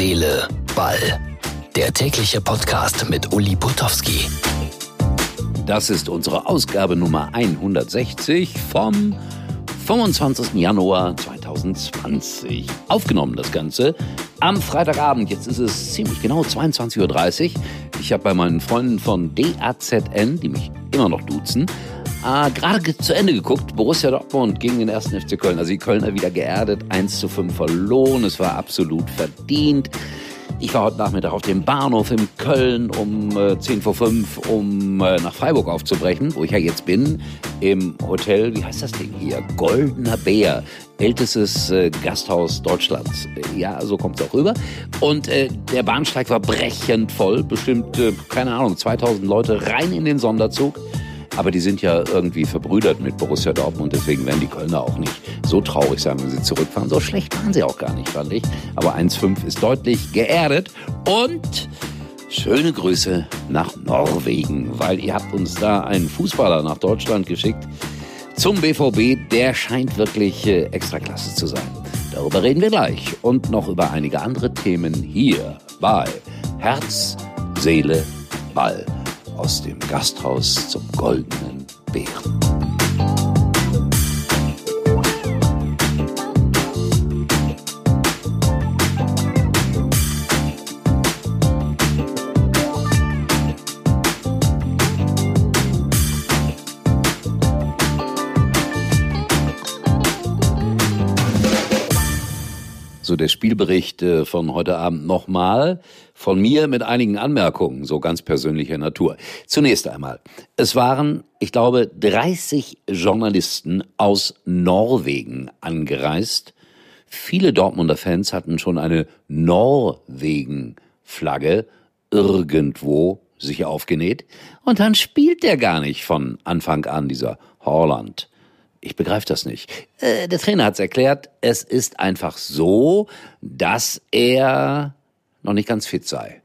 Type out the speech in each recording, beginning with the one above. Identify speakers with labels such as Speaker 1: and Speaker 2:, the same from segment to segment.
Speaker 1: Seele, Ball. Der tägliche Podcast mit Uli Putowski.
Speaker 2: Das ist unsere Ausgabe Nummer 160 vom 25. Januar 2020. Aufgenommen das Ganze am Freitagabend. Jetzt ist es ziemlich genau 22.30 Uhr. Ich habe bei meinen Freunden von DAZN, die mich immer noch duzen, äh, gerade zu Ende geguckt. Borussia Dortmund gegen den ersten FC Köln. Also die Kölner wieder geerdet, 1 zu 5 verloren. Es war absolut verdient. Ich war heute Nachmittag auf dem Bahnhof in Köln um äh, 10 vor 5, um äh, nach Freiburg aufzubrechen, wo ich ja jetzt bin, im Hotel, wie heißt das Ding hier? Goldener Bär, ältestes äh, Gasthaus Deutschlands. Ja, so kommt es auch rüber. Und äh, der Bahnsteig war brechend voll, bestimmt, äh, keine Ahnung, 2000 Leute rein in den Sonderzug. Aber die sind ja irgendwie verbrüdert mit Borussia Dortmund, deswegen werden die Kölner auch nicht so traurig sein, wenn sie zurückfahren. So schlecht waren sie auch gar nicht, fand ich. Aber 1-5 ist deutlich geerdet. Und schöne Grüße nach Norwegen, weil ihr habt uns da einen Fußballer nach Deutschland geschickt zum BVB. Der scheint wirklich äh, extra klasse zu sein. Darüber reden wir gleich und noch über einige andere Themen hier bei Herz, Seele, Ball aus dem Gasthaus zum goldenen Bären. So der Spielbericht äh, von heute Abend nochmal. Von mir mit einigen Anmerkungen, so ganz persönlicher Natur. Zunächst einmal, es waren, ich glaube, 30 Journalisten aus Norwegen angereist. Viele Dortmunder Fans hatten schon eine Norwegen-Flagge irgendwo sich aufgenäht. Und dann spielt der gar nicht von Anfang an, dieser Holland. Ich begreife das nicht. Äh, der Trainer hat es erklärt, es ist einfach so, dass er noch nicht ganz fit sei.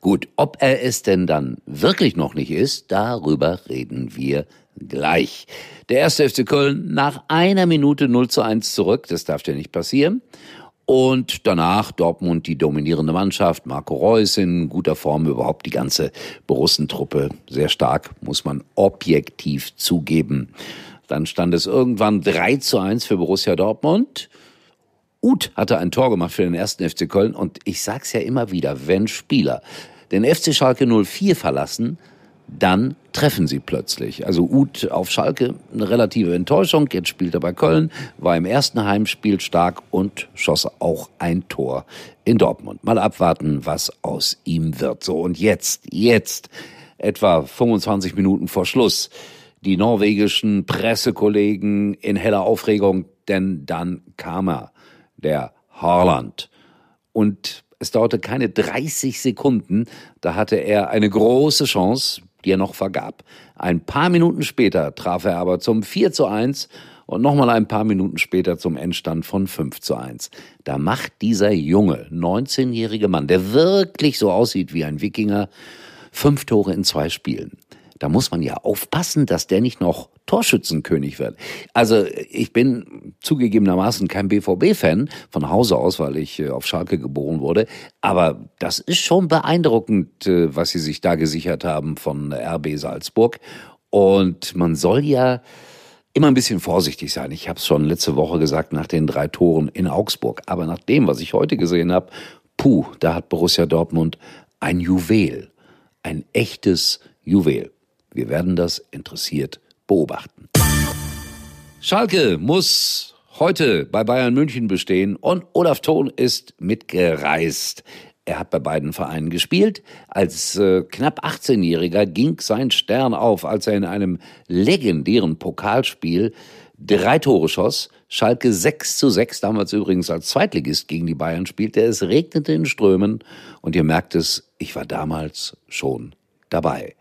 Speaker 2: Gut, ob er es denn dann wirklich noch nicht ist, darüber reden wir gleich. Der erste FC Köln nach einer Minute 0 zu 1 zurück, das darf ja nicht passieren. Und danach Dortmund die dominierende Mannschaft, Marco Reus in guter Form, überhaupt die ganze Borussentruppe sehr stark, muss man objektiv zugeben. Dann stand es irgendwann 3 zu 1 für Borussia Dortmund. Uth hatte ein Tor gemacht für den ersten FC Köln und ich sag's ja immer wieder, wenn Spieler den FC Schalke 04 verlassen, dann treffen sie plötzlich. Also Uth auf Schalke eine relative Enttäuschung, jetzt spielt er bei Köln, war im ersten Heimspiel stark und schoss auch ein Tor in Dortmund. Mal abwarten, was aus ihm wird. So und jetzt, jetzt etwa 25 Minuten vor Schluss die norwegischen Pressekollegen in heller Aufregung, denn dann kam er der Haaland. Und es dauerte keine 30 Sekunden, da hatte er eine große Chance, die er noch vergab. Ein paar Minuten später traf er aber zum 4 zu 1 und nochmal ein paar Minuten später zum Endstand von 5 zu 1. Da macht dieser junge, 19-jährige Mann, der wirklich so aussieht wie ein Wikinger, fünf Tore in zwei Spielen da muss man ja aufpassen, dass der nicht noch Torschützenkönig wird. Also ich bin zugegebenermaßen kein BVB-Fan von Hause aus, weil ich äh, auf Schalke geboren wurde. Aber das ist schon beeindruckend, äh, was sie sich da gesichert haben von RB Salzburg. Und man soll ja immer ein bisschen vorsichtig sein. Ich habe es schon letzte Woche gesagt nach den drei Toren in Augsburg. Aber nach dem, was ich heute gesehen habe, puh, da hat Borussia Dortmund ein Juwel, ein echtes Juwel. Wir werden das interessiert beobachten. Schalke muss heute bei Bayern München bestehen und Olaf Thon ist mitgereist. Er hat bei beiden Vereinen gespielt. Als äh, knapp 18-Jähriger ging sein Stern auf, als er in einem legendären Pokalspiel drei Tore schoss. Schalke 6 zu 6, damals übrigens als Zweitligist gegen die Bayern spielte. Es regnete in Strömen und ihr merkt es, ich war damals schon dabei.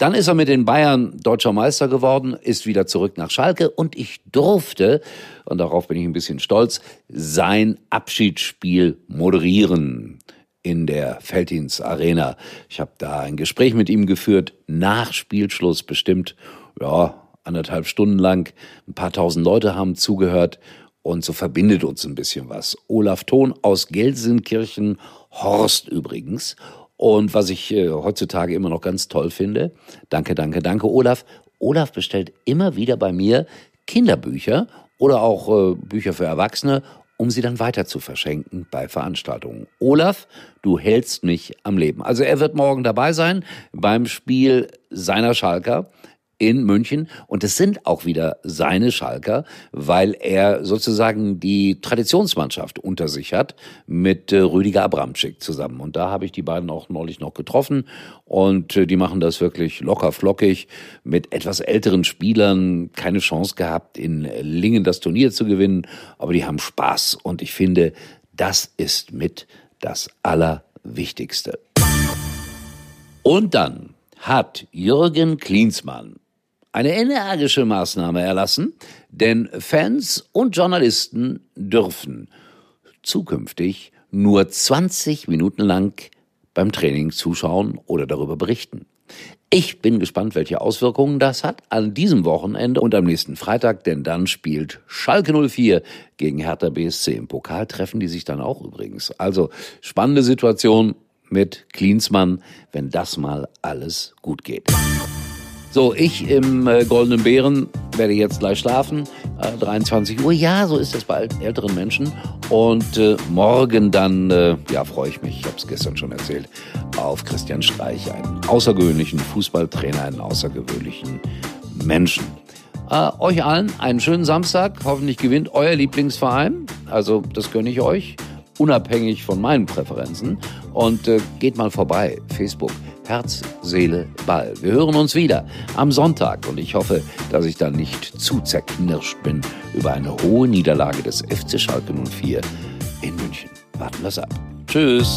Speaker 2: Dann ist er mit den Bayern deutscher Meister geworden, ist wieder zurück nach Schalke und ich durfte, und darauf bin ich ein bisschen stolz, sein Abschiedsspiel moderieren in der Feldins Arena. Ich habe da ein Gespräch mit ihm geführt, nach Spielschluss bestimmt, ja, anderthalb Stunden lang. Ein paar tausend Leute haben zugehört Und so verbindet uns ein bisschen was. Olaf Thon aus Gelsenkirchen, Horst übrigens. Und was ich äh, heutzutage immer noch ganz toll finde, danke, danke, danke, Olaf. Olaf bestellt immer wieder bei mir Kinderbücher oder auch äh, Bücher für Erwachsene, um sie dann weiter zu verschenken bei Veranstaltungen. Olaf, du hältst mich am Leben. Also er wird morgen dabei sein beim Spiel seiner Schalker in München. Und es sind auch wieder seine Schalker, weil er sozusagen die Traditionsmannschaft unter sich hat mit äh, Rüdiger Abramczyk zusammen. Und da habe ich die beiden auch neulich noch getroffen. Und äh, die machen das wirklich locker flockig mit etwas älteren Spielern. Keine Chance gehabt, in Lingen das Turnier zu gewinnen. Aber die haben Spaß. Und ich finde, das ist mit das Allerwichtigste. Und dann hat Jürgen Klinsmann eine energische Maßnahme erlassen, denn Fans und Journalisten dürfen zukünftig nur 20 Minuten lang beim Training zuschauen oder darüber berichten. Ich bin gespannt, welche Auswirkungen das hat an diesem Wochenende und am nächsten Freitag, denn dann spielt Schalke 04 gegen Hertha BSC. Im Pokal treffen die sich dann auch übrigens. Also spannende Situation mit Klinsmann, wenn das mal alles gut geht. So, ich im äh, Goldenen Bären werde jetzt gleich schlafen. Äh, 23 Uhr, ja, so ist es bei älteren Menschen. Und äh, morgen dann, äh, ja, freue ich mich, ich habe es gestern schon erzählt, auf Christian Streich, einen außergewöhnlichen Fußballtrainer, einen außergewöhnlichen Menschen. Äh, euch allen einen schönen Samstag. Hoffentlich gewinnt euer Lieblingsverein. Also, das gönne ich euch, unabhängig von meinen Präferenzen. Und äh, geht mal vorbei, Facebook Herz, Seele, Ball. Wir hören uns wieder am Sonntag und ich hoffe, dass ich dann nicht zu zerknirscht bin über eine hohe Niederlage des FC Schalke 04 in München. Warten wir es ab. Tschüss.